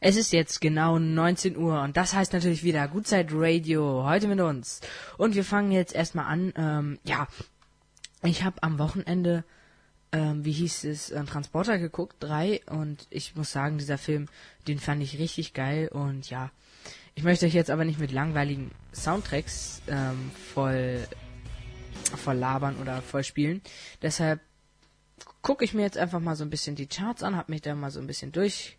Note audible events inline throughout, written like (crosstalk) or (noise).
Es ist jetzt genau 19 Uhr und das heißt natürlich wieder Gutzeit Radio heute mit uns. Und wir fangen jetzt erstmal an. Ähm, ja, ich habe am Wochenende, ähm, wie hieß es, äh, Transporter geguckt, drei. Und ich muss sagen, dieser Film, den fand ich richtig geil. Und ja, ich möchte euch jetzt aber nicht mit langweiligen Soundtracks ähm, voll, voll labern oder voll spielen. Deshalb gucke ich mir jetzt einfach mal so ein bisschen die Charts an, habe mich da mal so ein bisschen durch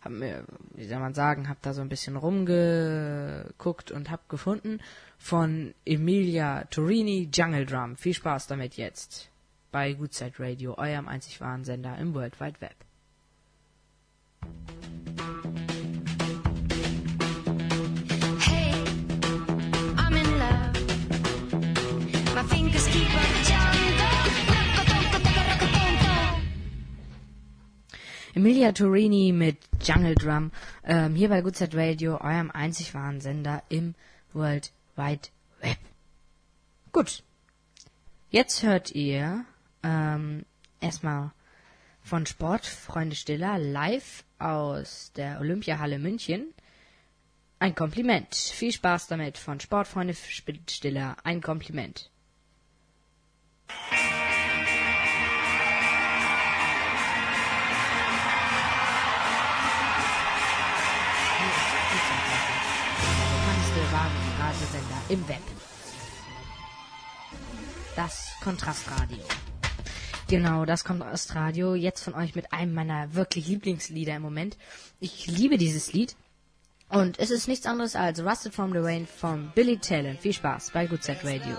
hab mir, wie soll man sagen, hab da so ein bisschen rumgeguckt und hab gefunden von Emilia Torini Jungle Drum. Viel Spaß damit jetzt bei Goodside Radio, eurem einzig wahren Sender im World Wide Web. Hey, I'm in love. My fingers keep on Emilia Torini mit Jungle Drum, ähm, hier bei Goodside Radio, eurem einzig wahren Sender im World Wide Web. Gut. Jetzt hört ihr ähm, erstmal von Sportfreunde Stiller live aus der Olympiahalle München. Ein Kompliment. Viel Spaß damit von Sportfreunde Stiller. Ein Kompliment. Radiosender im Web. Das Kontrastradio. Genau, das Kontrastradio. Jetzt von euch mit einem meiner wirklich Lieblingslieder im Moment. Ich liebe dieses Lied. Und es ist nichts anderes als Rusted from the Rain von Billy Talent. Viel Spaß bei Good Set Radio.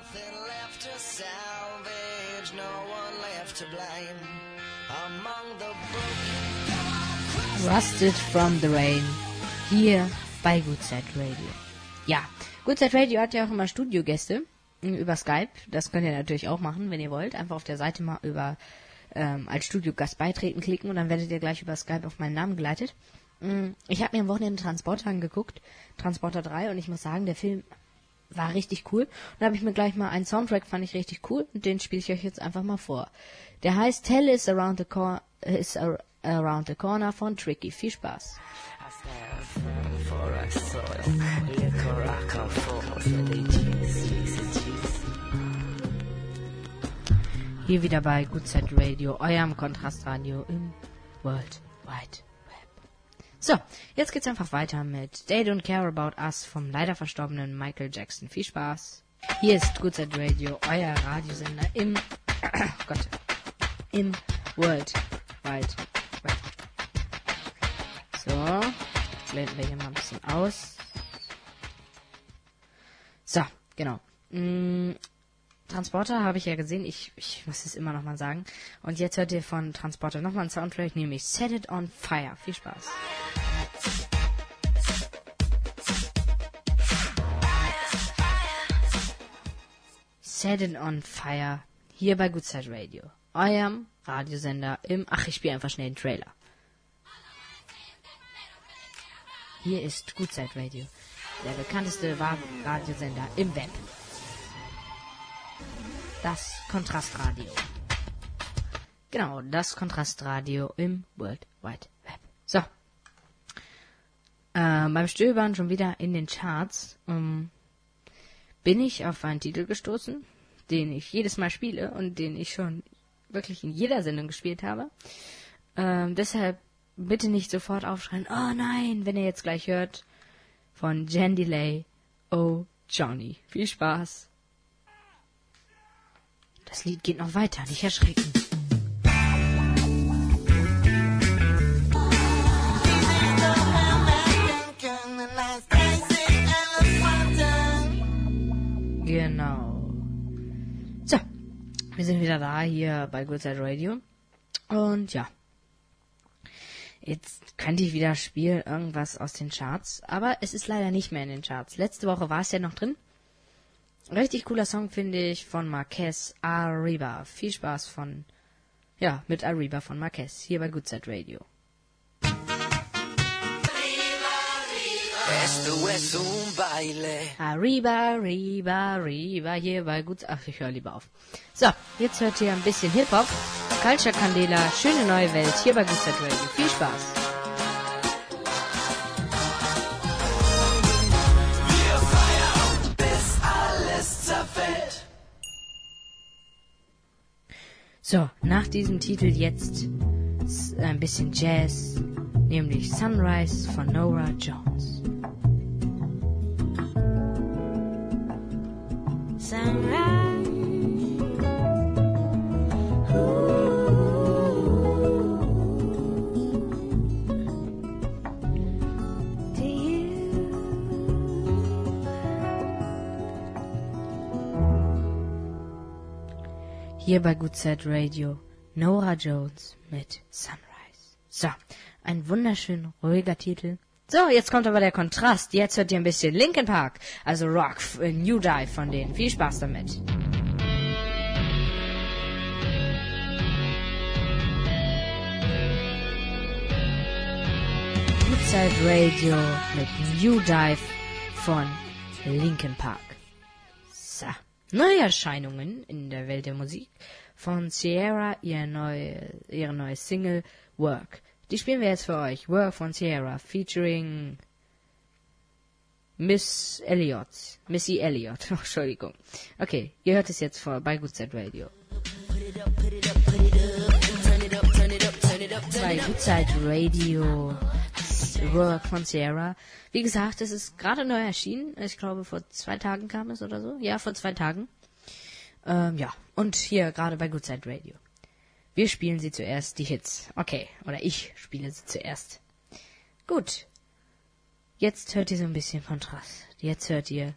Rusted from the Rain. Hier bei Good Set Radio. Ja, Good Radio hat ja auch immer Studiogäste mm, über Skype. Das könnt ihr natürlich auch machen, wenn ihr wollt. Einfach auf der Seite mal über ähm, als Studiogast beitreten klicken und dann werdet ihr gleich über Skype auf meinen Namen geleitet. Mm, Ich habe mir am Wochenende Transporter angeguckt, Transporter 3, und ich muss sagen, der Film war richtig cool. Und da habe ich mir gleich mal einen Soundtrack, fand ich richtig cool, und den spiele ich euch jetzt einfach mal vor. Der heißt Tell is Around the, Cor is ar around the Corner von Tricky. Viel Spaß. Hier wieder bei Good Set Radio, eurem Kontrastradio im World Wide Web. So, jetzt geht's einfach weiter mit They Don't Care About Us vom leider verstorbenen Michael Jackson. Viel Spaß. Hier ist Good Set Radio, euer Radiosender im, oh (coughs) Gott, im World Wide Web. So, blenden wir hier mal ein bisschen aus. Genau. Mm, Transporter habe ich ja gesehen. Ich, ich muss es immer noch mal sagen. Und jetzt hört ihr von Transporter nochmal einen Soundtrack, nämlich Set It On Fire. Viel Spaß. Set It On Fire. Hier bei Good Side Radio. Eurem Radiosender im... Ach, ich spiele einfach schnell den Trailer. Hier ist Good Side Radio. Der bekannteste Radiosender im Web. Das Kontrastradio. Genau, das Kontrastradio im World Wide Web. So. Äh, beim Stöbern schon wieder in den Charts ähm, bin ich auf einen Titel gestoßen, den ich jedes Mal spiele und den ich schon wirklich in jeder Sendung gespielt habe. Ähm, deshalb bitte nicht sofort aufschreien, oh nein, wenn ihr jetzt gleich hört von Jen Delay, Oh Johnny. Viel Spaß. Das Lied geht noch weiter, nicht erschrecken. Genau. So, wir sind wieder da hier bei Good Side Radio. Und ja. Jetzt könnte ich wieder spielen irgendwas aus den Charts, aber es ist leider nicht mehr in den Charts. Letzte Woche war es ja noch drin. Richtig cooler Song finde ich von Marquez Arriba. Viel Spaß von, ja, mit Arriba von Marquez hier bei Good Side Radio. Esto es un baile. Arriba, Arriba, Arriba hier bei Good Ach, ich höre lieber auf. So, jetzt hört ihr ein bisschen Hip-Hop. Culture Candela, schöne neue Welt hier bei Gustav Radio. Viel Spaß! So, nach diesem Titel jetzt ein bisschen Jazz, nämlich Sunrise von Nora Jones. Sunrise. Hier bei Good Side Radio, Nora Jones mit Sunrise. So, ein wunderschön ruhiger Titel. So, jetzt kommt aber der Kontrast. Jetzt hört ihr ein bisschen Linkin Park, also Rock, äh, New Dive von denen. Viel Spaß damit. Good Side Radio mit New Dive von Linkin Park. So. Neue Erscheinungen in der Welt der Musik von Sierra, ihr neue, ihre neue Single Work. Die spielen wir jetzt für euch. Work von Sierra featuring Miss Elliot. Missy Elliott. (laughs) Oh, Entschuldigung. Okay, ihr hört es jetzt vor bei Side Radio. Bei Side Radio Work von Sierra. Wie gesagt, es ist gerade neu erschienen. Ich glaube, vor zwei Tagen kam es oder so. Ja, vor zwei Tagen. Ähm, ja, und hier gerade bei Good Side Radio. Wir spielen sie zuerst, die Hits. Okay, oder ich spiele sie zuerst. Gut. Jetzt hört ihr so ein bisschen Kontrast. Jetzt hört ihr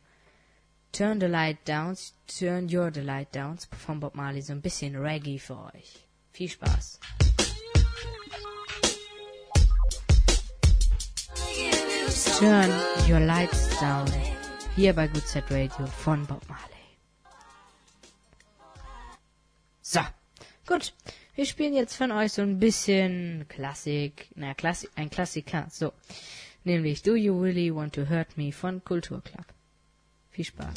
Turn the Light Downs, Turn Your the Light Downs von Bob Marley. So ein bisschen Reggae für euch. Viel Spaß. Turn Your Lights Down. Hier bei Good Set Radio von Bob Marley. So, gut. Wir spielen jetzt von euch so ein bisschen Klassik, naja, Klassi ein Klassiker, so. Nämlich Do You Really Want to Hurt Me von Kulturclub. Viel Spaß.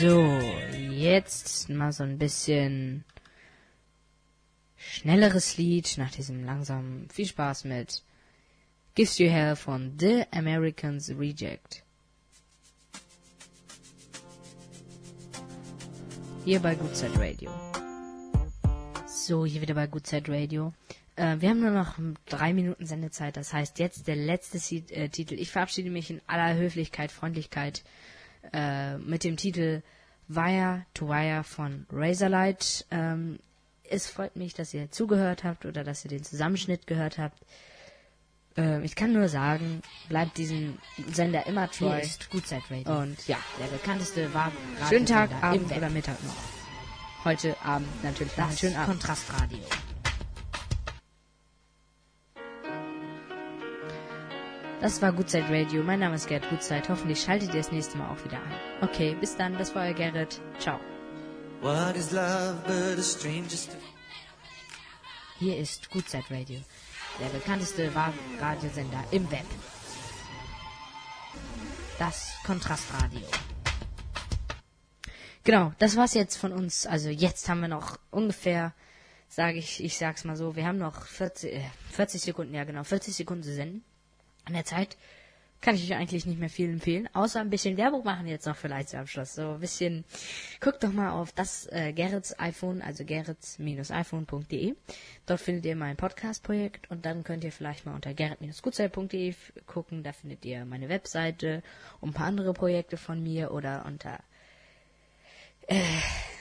So, jetzt mal so ein bisschen schnelleres Lied nach diesem langsamen. Viel Spaß mit Gives You Hell von The Americans Reject. Hier bei Good Side Radio. So, hier wieder bei Good Side Radio. Äh, wir haben nur noch drei Minuten Sendezeit, das heißt jetzt der letzte Si- äh, Titel. Ich verabschiede mich in aller Höflichkeit, Freundlichkeit äh, mit dem Titel Wire to Wire von Razorlight. Ähm, es freut mich, dass ihr zugehört habt oder dass ihr den Zusammenschnitt gehört habt. Ähm, ich kann nur sagen, bleibt diesem Sender immer treu. Hier ist Gutzeit Radio. Und ja, Der bekannteste war schönen Tag, Radiosender Abend oder Mittag noch. Heute Abend natürlich Das schönen Abend. Kontrastradio. Das war Gutzeit Radio. Mein Name ist Gerd Gutzeit. Hoffentlich schaltet ihr das nächste Mal auch wieder ein. Okay, bis dann. Das war euer Gerrit. Ciao. What is love but a stranger's to Hier ist Gutzeit Radio. Der bekannteste Ra- Radiosender im Web. Das Kontrastradio. Genau, das war's jetzt von uns. Also jetzt haben wir noch ungefähr, sage ich, ich sag's mal so, wir haben noch 40, äh, 40 Sekunden, ja genau, 40 Sekunden zu senden. An der Zeit kann ich euch eigentlich nicht mehr viel empfehlen, außer ein bisschen Werbung machen jetzt noch vielleicht zum Abschluss. So ein bisschen, guckt doch mal auf das äh, Gerrits iPhone, also gerrits-iphone.de. Dort findet ihr mein Podcast-Projekt und dann könnt ihr vielleicht mal unter gerrit-gutzeit.de gucken. Da findet ihr meine Webseite und ein paar andere Projekte von mir oder unter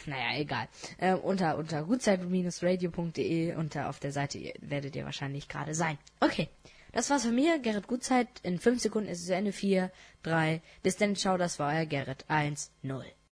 naja, egal. Äh, unter unter gutzeit-radio.de unter auf der Seite werdet ihr wahrscheinlich gerade sein. Okay, das war's von mir, Gerrit Gutzeit. In fünf Sekunden ist es Ende. Vier, drei. Bis dann, ciao, das war euer Gerrit. Eins, null.